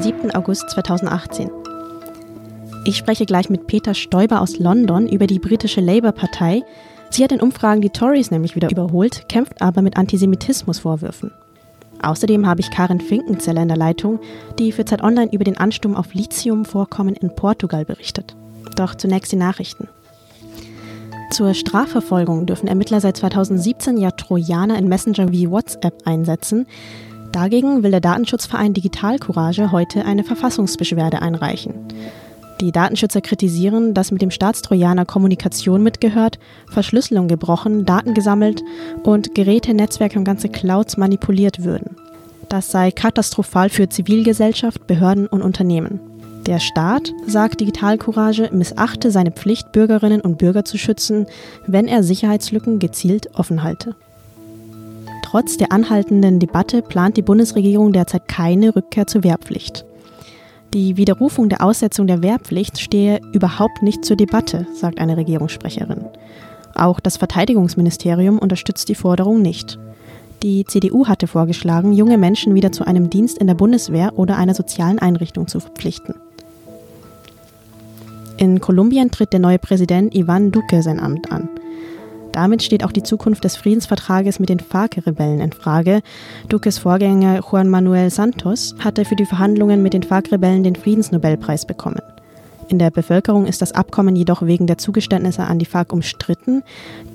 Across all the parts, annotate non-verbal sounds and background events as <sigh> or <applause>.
den 7. August 2018. Ich spreche gleich mit Peter Stoiber aus London über die britische Labour-Partei. Sie hat in Umfragen die Tories nämlich wieder überholt, kämpft aber mit Antisemitismusvorwürfen. Außerdem habe ich Karin Finkenzeller in der Leitung, die für Zeit Online über den Ansturm auf Lithiumvorkommen in Portugal berichtet. Doch zunächst die Nachrichten. Zur Strafverfolgung dürfen Ermittler seit 2017 ja Trojaner in Messenger wie WhatsApp einsetzen. Dagegen will der Datenschutzverein Digital Courage heute eine Verfassungsbeschwerde einreichen. Die Datenschützer kritisieren, dass mit dem Staatstrojaner Kommunikation mitgehört, Verschlüsselung gebrochen, Daten gesammelt und Geräte, Netzwerke und ganze Clouds manipuliert würden. Das sei katastrophal für Zivilgesellschaft, Behörden und Unternehmen. Der Staat, sagt Digital Courage, missachte seine Pflicht, Bürgerinnen und Bürger zu schützen, wenn er Sicherheitslücken gezielt offen halte. Trotz der anhaltenden Debatte plant die Bundesregierung derzeit keine Rückkehr zur Wehrpflicht. Die Widerrufung der Aussetzung der Wehrpflicht stehe überhaupt nicht zur Debatte, sagt eine Regierungssprecherin. Auch das Verteidigungsministerium unterstützt die Forderung nicht. Die CDU hatte vorgeschlagen, junge Menschen wieder zu einem Dienst in der Bundeswehr oder einer sozialen Einrichtung zu verpflichten. In Kolumbien tritt der neue Präsident Ivan Duque sein Amt an. Damit steht auch die Zukunft des Friedensvertrages mit den FARC-Rebellen in Frage. Duques Vorgänger Juan Manuel Santos hatte für die Verhandlungen mit den FARC-Rebellen den Friedensnobelpreis bekommen. In der Bevölkerung ist das Abkommen jedoch wegen der Zugeständnisse an die FARC umstritten,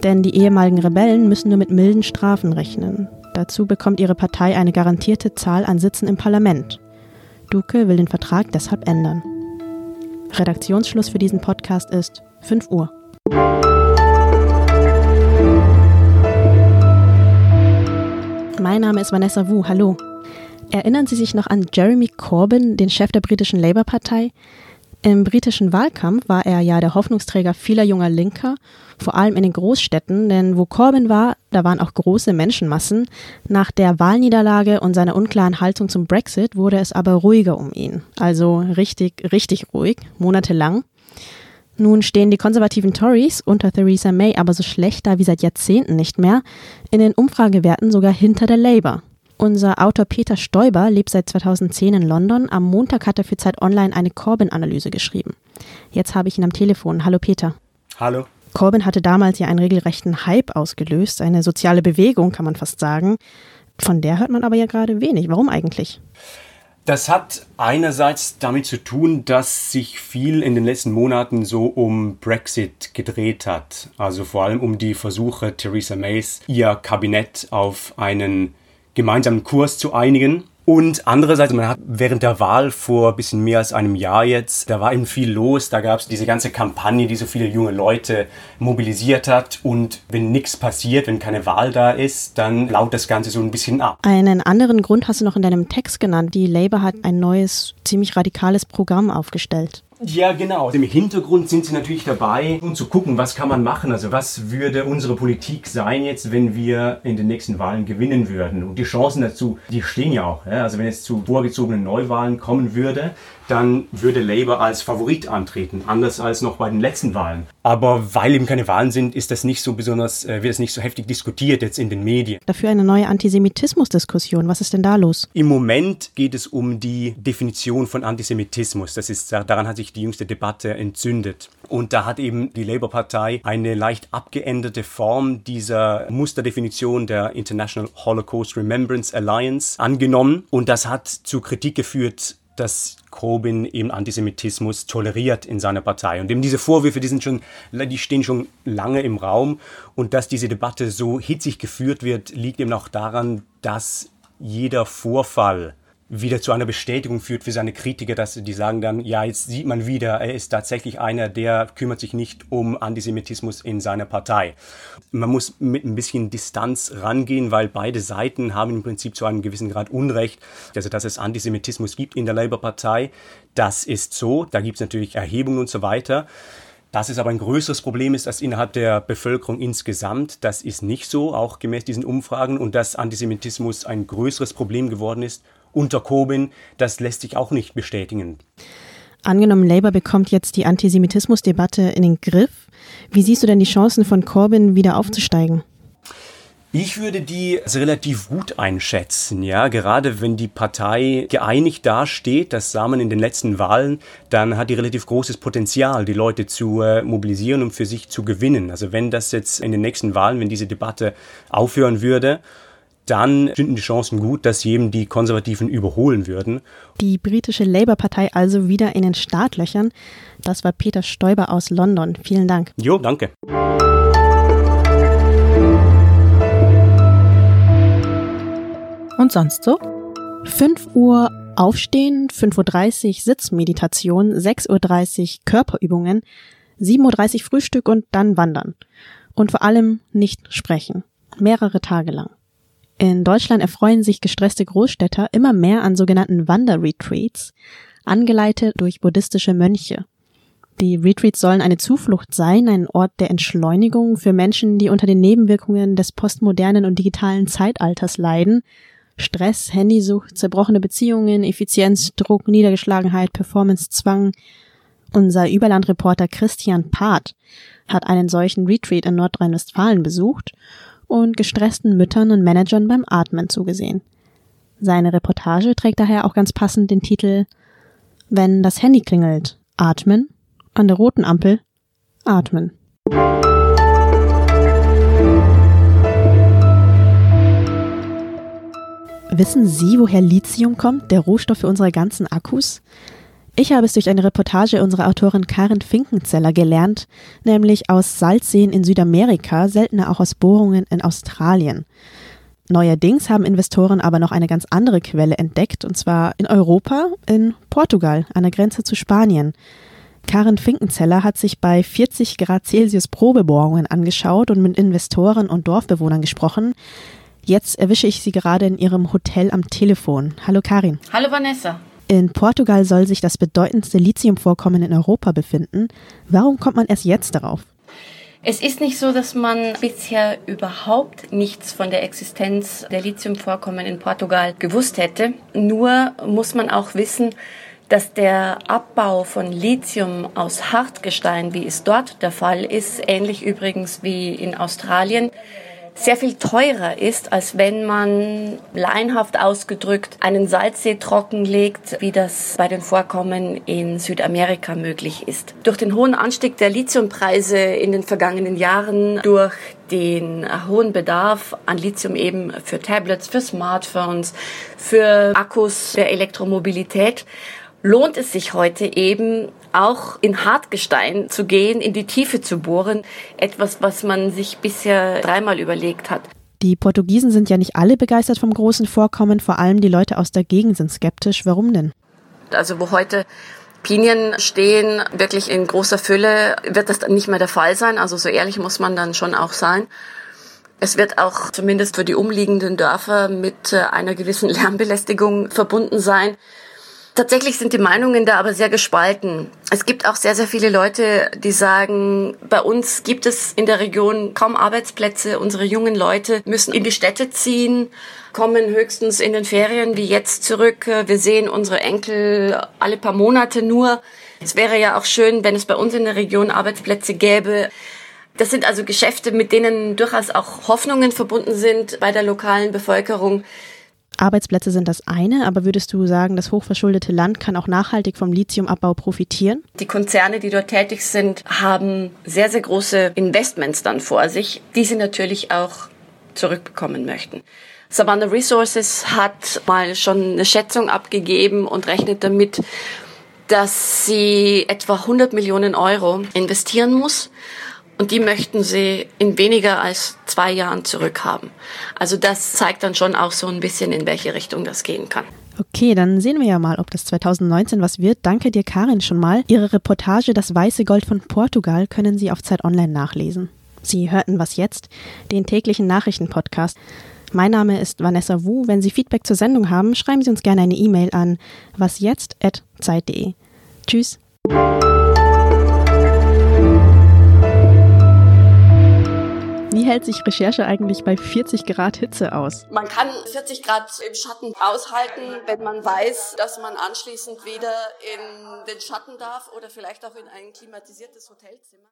denn die ehemaligen Rebellen müssen nur mit milden Strafen rechnen. Dazu bekommt ihre Partei eine garantierte Zahl an Sitzen im Parlament. Duque will den Vertrag deshalb ändern. Redaktionsschluss für diesen Podcast ist 5 Uhr. Mein Name ist Vanessa Wu. Hallo. Erinnern Sie sich noch an Jeremy Corbyn, den Chef der britischen Labour-Partei? Im britischen Wahlkampf war er ja der Hoffnungsträger vieler junger Linker, vor allem in den Großstädten, denn wo Corbyn war, da waren auch große Menschenmassen. Nach der Wahlniederlage und seiner unklaren Haltung zum Brexit wurde es aber ruhiger um ihn. Also richtig, richtig ruhig, monatelang. Nun stehen die konservativen Tories unter Theresa May aber so schlecht da wie seit Jahrzehnten nicht mehr, in den Umfragewerten sogar hinter der Labour. Unser Autor Peter Stoiber lebt seit 2010 in London. Am Montag hat er für Zeit Online eine Corbyn-Analyse geschrieben. Jetzt habe ich ihn am Telefon. Hallo Peter. Hallo. Corbyn hatte damals ja einen regelrechten Hype ausgelöst, eine soziale Bewegung, kann man fast sagen. Von der hört man aber ja gerade wenig. Warum eigentlich? Das hat einerseits damit zu tun, dass sich viel in den letzten Monaten so um Brexit gedreht hat. Also vor allem um die Versuche Theresa Mays, ihr Kabinett auf einen gemeinsamen Kurs zu einigen. Und andererseits, man hat während der Wahl vor ein bisschen mehr als einem Jahr jetzt, da war eben viel los, da gab es diese ganze Kampagne, die so viele junge Leute mobilisiert hat. Und wenn nichts passiert, wenn keine Wahl da ist, dann laut das Ganze so ein bisschen ab. Einen anderen Grund hast du noch in deinem Text genannt. Die Labour hat ein neues, ziemlich radikales Programm aufgestellt. Ja, genau. Im Hintergrund sind sie natürlich dabei, um zu gucken, was kann man machen. Also was würde unsere Politik sein jetzt, wenn wir in den nächsten Wahlen gewinnen würden? Und die Chancen dazu, die stehen ja auch. Also wenn es zu vorgezogenen Neuwahlen kommen würde, dann würde Labour als Favorit antreten, anders als noch bei den letzten Wahlen. Aber weil eben keine Wahlen sind, ist das nicht so besonders, äh, wird es nicht so heftig diskutiert jetzt in den Medien. Dafür eine neue Antisemitismusdiskussion. Was ist denn da los? Im Moment geht es um die Definition von Antisemitismus. Das ist, daran hat sich die jüngste Debatte entzündet. Und da hat eben die Labour-Partei eine leicht abgeänderte Form dieser Musterdefinition der International Holocaust Remembrance Alliance angenommen. Und das hat zu Kritik geführt dass Corbyn eben Antisemitismus toleriert in seiner Partei. Und eben diese Vorwürfe, die sind schon, die stehen schon lange im Raum. Und dass diese Debatte so hitzig geführt wird, liegt eben auch daran, dass jeder Vorfall wieder zu einer Bestätigung führt für seine Kritiker, dass die sagen dann, ja, jetzt sieht man wieder, er ist tatsächlich einer, der kümmert sich nicht um Antisemitismus in seiner Partei. Man muss mit ein bisschen Distanz rangehen, weil beide Seiten haben im Prinzip zu einem gewissen Grad Unrecht, also dass es Antisemitismus gibt in der Labour-Partei. Das ist so, da gibt es natürlich Erhebungen und so weiter. Dass es aber ein größeres Problem ist als innerhalb der Bevölkerung insgesamt, das ist nicht so, auch gemäß diesen Umfragen. Und dass Antisemitismus ein größeres Problem geworden ist unter Corbyn, das lässt sich auch nicht bestätigen. Angenommen, Labour bekommt jetzt die Antisemitismusdebatte in den Griff. Wie siehst du denn die Chancen von Corbyn wieder aufzusteigen? Ich würde die relativ gut einschätzen, ja. Gerade wenn die Partei geeinigt dasteht, das sah man in den letzten Wahlen, dann hat die relativ großes Potenzial, die Leute zu äh, mobilisieren und für sich zu gewinnen. Also wenn das jetzt in den nächsten Wahlen, wenn diese Debatte aufhören würde, dann stünden die Chancen gut, dass jedem die Konservativen überholen würden. Die britische Labour-Partei also wieder in den Startlöchern. Das war Peter Stoiber aus London. Vielen Dank. Jo, danke. Und sonst so? 5 Uhr Aufstehen, 5.30 Uhr Sitzmeditation, 6.30 Uhr Körperübungen, 7.30 Uhr Frühstück und dann wandern. Und vor allem nicht sprechen. Mehrere Tage lang. In Deutschland erfreuen sich gestresste Großstädter immer mehr an sogenannten Wanderretreats, angeleitet durch buddhistische Mönche. Die Retreats sollen eine Zuflucht sein, ein Ort der Entschleunigung für Menschen, die unter den Nebenwirkungen des postmodernen und digitalen Zeitalters leiden Stress, Handysucht, zerbrochene Beziehungen, Effizienz, Druck, Niedergeschlagenheit, Performancezwang. Unser Überlandreporter Christian Part hat einen solchen Retreat in Nordrhein-Westfalen besucht und gestressten Müttern und Managern beim Atmen zugesehen. Seine Reportage trägt daher auch ganz passend den Titel Wenn das Handy klingelt, atmen, an der roten Ampel, atmen. Wissen Sie, woher Lithium kommt, der Rohstoff für unsere ganzen Akkus? Ich habe es durch eine Reportage unserer Autorin Karin Finkenzeller gelernt, nämlich aus Salzseen in Südamerika, seltener auch aus Bohrungen in Australien. Neuerdings haben Investoren aber noch eine ganz andere Quelle entdeckt, und zwar in Europa, in Portugal, an der Grenze zu Spanien. Karin Finkenzeller hat sich bei 40 Grad Celsius Probebohrungen angeschaut und mit Investoren und Dorfbewohnern gesprochen. Jetzt erwische ich Sie gerade in Ihrem Hotel am Telefon. Hallo Karin. Hallo Vanessa. In Portugal soll sich das bedeutendste Lithiumvorkommen in Europa befinden. Warum kommt man erst jetzt darauf? Es ist nicht so, dass man bisher überhaupt nichts von der Existenz der Lithiumvorkommen in Portugal gewusst hätte. Nur muss man auch wissen, dass der Abbau von Lithium aus Hartgestein, wie es dort der Fall ist, ähnlich übrigens wie in Australien, sehr viel teurer ist, als wenn man leinhaft ausgedrückt einen Salzsee trockenlegt, wie das bei den Vorkommen in Südamerika möglich ist. Durch den hohen Anstieg der Lithiumpreise in den vergangenen Jahren, durch den hohen Bedarf an Lithium eben für Tablets, für Smartphones, für Akkus der Elektromobilität, lohnt es sich heute eben auch in Hartgestein zu gehen, in die Tiefe zu bohren. Etwas, was man sich bisher dreimal überlegt hat. Die Portugiesen sind ja nicht alle begeistert vom großen Vorkommen, vor allem die Leute aus der Gegend sind skeptisch. Warum denn? Also wo heute Pinien stehen, wirklich in großer Fülle, wird das dann nicht mehr der Fall sein. Also so ehrlich muss man dann schon auch sein. Es wird auch zumindest für die umliegenden Dörfer mit äh, einer gewissen <laughs> Lärmbelästigung verbunden sein. Tatsächlich sind die Meinungen da aber sehr gespalten. Es gibt auch sehr, sehr viele Leute, die sagen, bei uns gibt es in der Region kaum Arbeitsplätze. Unsere jungen Leute müssen in die Städte ziehen, kommen höchstens in den Ferien wie jetzt zurück. Wir sehen unsere Enkel alle paar Monate nur. Es wäre ja auch schön, wenn es bei uns in der Region Arbeitsplätze gäbe. Das sind also Geschäfte, mit denen durchaus auch Hoffnungen verbunden sind bei der lokalen Bevölkerung. Arbeitsplätze sind das eine, aber würdest du sagen, das hochverschuldete Land kann auch nachhaltig vom Lithiumabbau profitieren? Die Konzerne, die dort tätig sind, haben sehr, sehr große Investments dann vor sich, die sie natürlich auch zurückbekommen möchten. Savannah Resources hat mal schon eine Schätzung abgegeben und rechnet damit, dass sie etwa 100 Millionen Euro investieren muss und die möchten sie in weniger als zwei Jahren zurückhaben. Also das zeigt dann schon auch so ein bisschen, in welche Richtung das gehen kann. Okay, dann sehen wir ja mal, ob das 2019 was wird. Danke dir, Karin, schon mal. Ihre Reportage Das weiße Gold von Portugal können Sie auf Zeit Online nachlesen. Sie hörten was jetzt, den täglichen Nachrichtenpodcast. Mein Name ist Vanessa Wu. Wenn Sie Feedback zur Sendung haben, schreiben Sie uns gerne eine E-Mail an wasjetzt.zeit.de. Tschüss. Wie hält sich Recherche eigentlich bei 40 Grad Hitze aus? Man kann 40 Grad im Schatten aushalten, wenn man weiß, dass man anschließend wieder in den Schatten darf oder vielleicht auch in ein klimatisiertes Hotelzimmer.